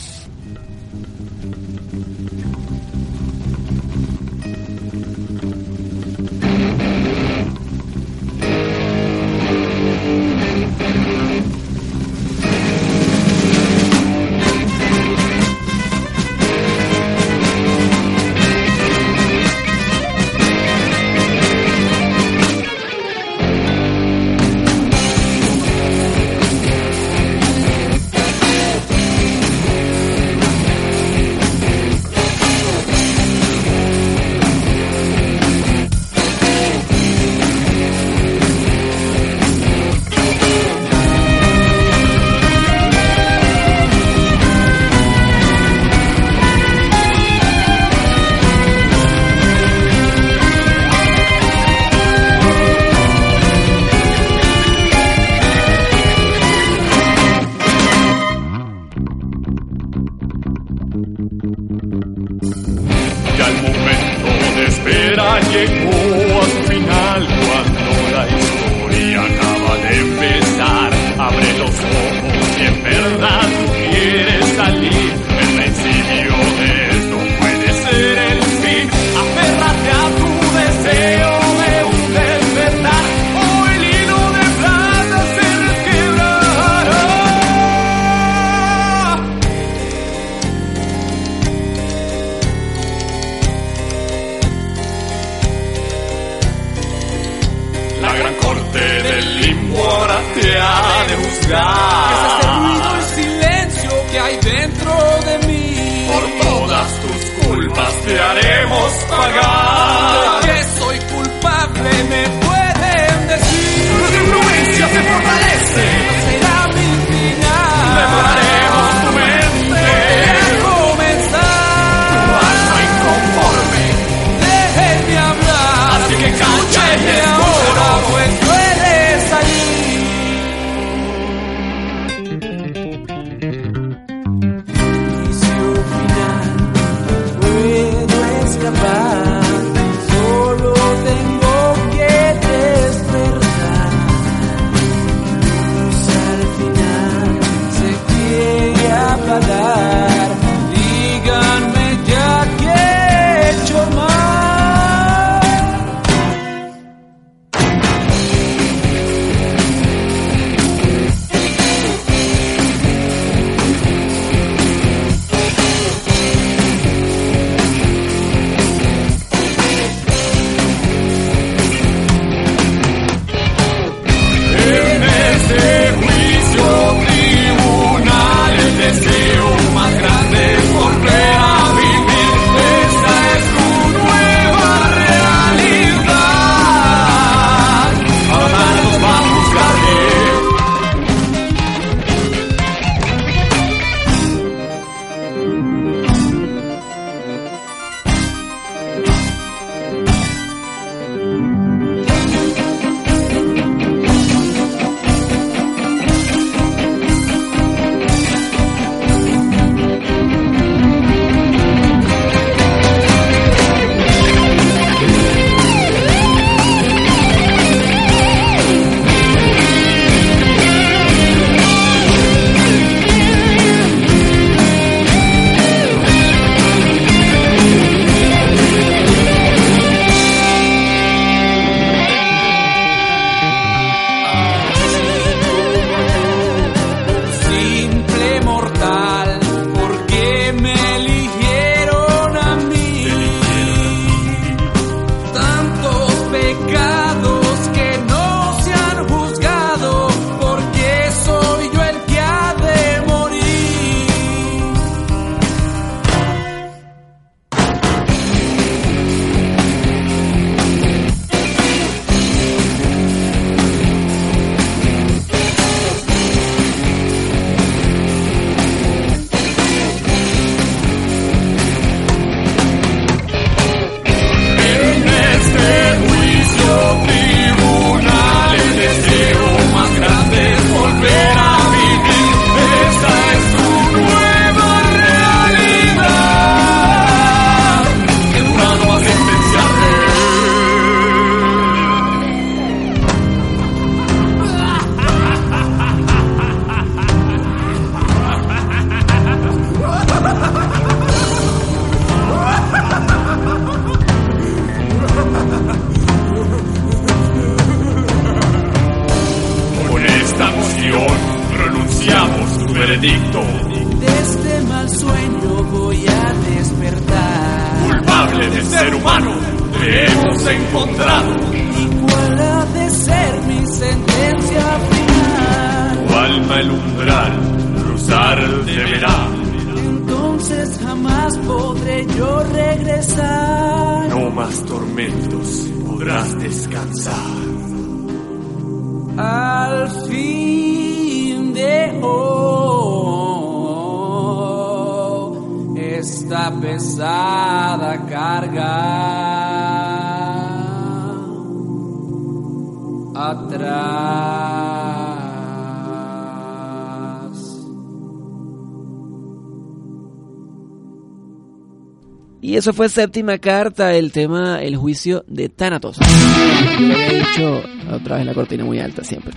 Eso fue séptima carta, el tema El juicio de Thanatos. Yo lo había dicho, otra vez la cortina muy alta siempre.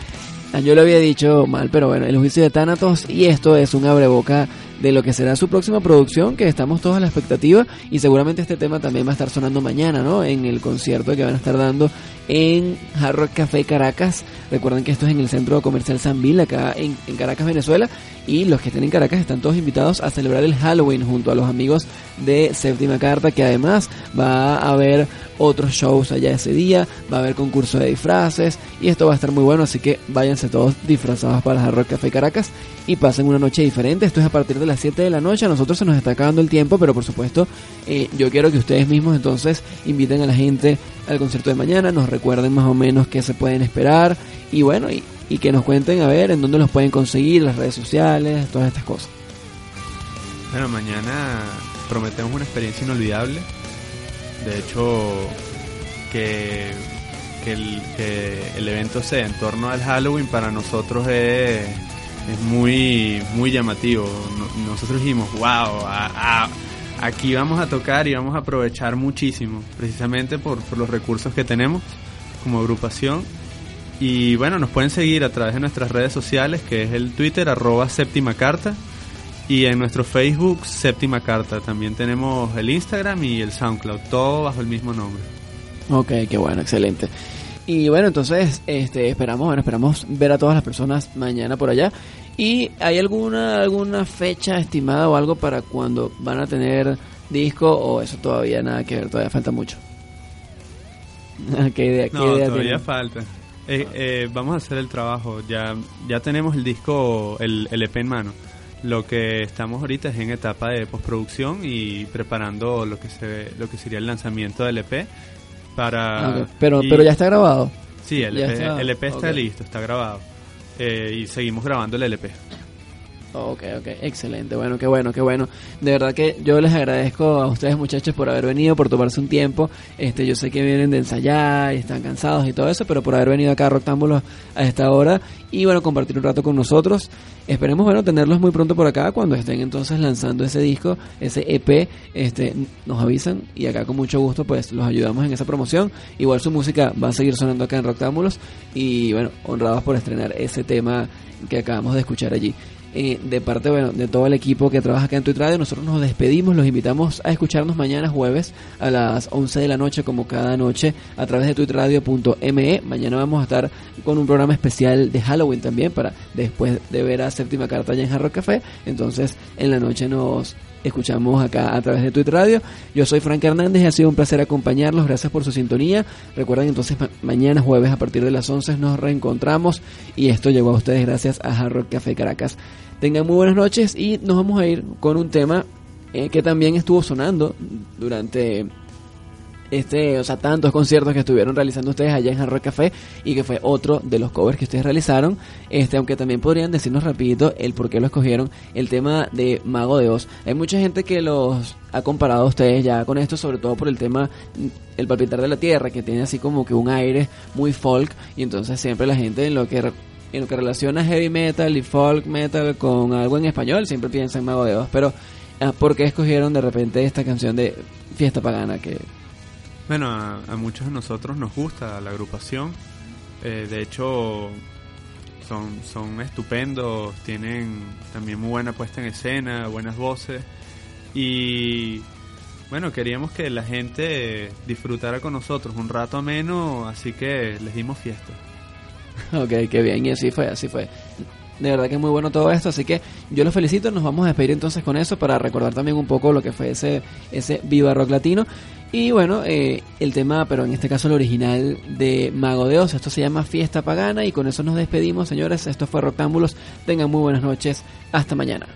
Ah, Yo lo había dicho mal, pero bueno, el juicio de Thanatos y esto es un abreboca de lo que será su próxima producción, que estamos todos a la expectativa y seguramente este tema también va a estar sonando mañana, ¿no? En el concierto que van a estar dando en Hard Café Caracas. Recuerden que esto es en el Centro Comercial San Bill, acá en, en, Caracas, Venezuela. Y los que estén en Caracas están todos invitados a celebrar el Halloween junto a los amigos de Séptima Carta, que además va a haber otros shows allá ese día, va a haber concurso de disfraces y esto va a estar muy bueno, así que váyanse todos disfrazados para Hard Café Caracas y pasen una noche diferente. Esto es a partir de las 7 de la noche, a nosotros se nos está acabando el tiempo, pero por supuesto eh, yo quiero que ustedes mismos entonces inviten a la gente al concierto de mañana, nos recuerden más o menos qué se pueden esperar y bueno, y, y que nos cuenten a ver en dónde los pueden conseguir, las redes sociales, todas estas cosas. Bueno, mañana prometemos una experiencia inolvidable. De hecho, que, que, el, que el evento sea en torno al Halloween para nosotros es, es muy, muy llamativo. Nosotros dijimos, wow, aquí vamos a tocar y vamos a aprovechar muchísimo, precisamente por, por los recursos que tenemos como agrupación. Y bueno, nos pueden seguir a través de nuestras redes sociales, que es el Twitter, arroba séptima carta, y en nuestro Facebook, séptima carta. También tenemos el Instagram y el SoundCloud, todo bajo el mismo nombre. Ok, qué bueno, excelente. Y bueno, entonces este, esperamos, bueno, esperamos ver a todas las personas mañana por allá. ¿Y hay alguna, alguna fecha estimada o algo para cuando van a tener disco o eso todavía nada que ver, todavía falta mucho? ¿Qué idea, qué no, idea todavía falta. Eh, eh, vamos a hacer el trabajo, ya, ya tenemos el disco, el, el EP en mano. Lo que estamos ahorita es en etapa de postproducción y preparando lo que se lo que sería el lanzamiento del EP para Pero, y- pero ya está grabado. Sí, el EP, está, el EP está listo, está grabado. Eh, y seguimos grabando el LP. Ok, ok, excelente, bueno, qué bueno, qué bueno. De verdad que yo les agradezco a ustedes muchachos por haber venido, por tomarse un tiempo. Este, yo sé que vienen de ensayar y están cansados y todo eso, pero por haber venido acá a Roctámbulos a esta hora y bueno, compartir un rato con nosotros. Esperemos, bueno, tenerlos muy pronto por acá cuando estén entonces lanzando ese disco, ese EP, este, nos avisan y acá con mucho gusto pues los ayudamos en esa promoción. Igual su música va a seguir sonando acá en Roctámbulos y bueno, honrados por estrenar ese tema que acabamos de escuchar allí. Eh, de parte bueno, de todo el equipo que trabaja acá en Tweet Radio, nosotros nos despedimos, los invitamos a escucharnos mañana jueves a las 11 de la noche como cada noche a través de tweetradio.me. Mañana vamos a estar con un programa especial de Halloween también para después de ver a Séptima Carta allá en Jarro Café. Entonces en la noche nos escuchamos acá a través de Tweet Radio. Yo soy Frank Hernández y ha sido un placer acompañarlos. Gracias por su sintonía. Recuerden entonces ma- mañana jueves a partir de las 11 nos reencontramos y esto llegó a ustedes gracias a Hard Café Caracas. Tengan muy buenas noches y nos vamos a ir con un tema eh, que también estuvo sonando durante este, o sea, tantos conciertos que estuvieron realizando ustedes allá en Hard Rock Café y que fue otro de los covers que ustedes realizaron. Este, aunque también podrían decirnos rapidito el por qué lo escogieron, el tema de Mago de Oz. Hay mucha gente que los ha comparado a ustedes ya con esto, sobre todo por el tema mm, El palpitar de la tierra, que tiene así como que un aire muy folk y entonces siempre la gente en lo que en lo que relaciona heavy metal y folk metal con algo en español siempre piensa en Mago de Oz, pero ah, ¿por qué escogieron de repente esta canción de Fiesta Pagana que Bueno, a, a muchos de nosotros nos gusta la agrupación. Eh, de hecho, son, son estupendos, tienen también muy buena puesta en escena, buenas voces. Y bueno, queríamos que la gente disfrutara con nosotros un rato ameno, así que les dimos fiesta. Ok, qué bien, y así fue, así fue. De verdad que es muy bueno todo esto, así que yo los felicito, nos vamos a despedir entonces con eso para recordar también un poco lo que fue ese, ese Viva Rock Latino. Y bueno, eh, el tema, pero en este caso el original de Mago de Oz, esto se llama Fiesta Pagana y con eso nos despedimos, señores, esto fue Roctámbulos, tengan muy buenas noches, hasta mañana.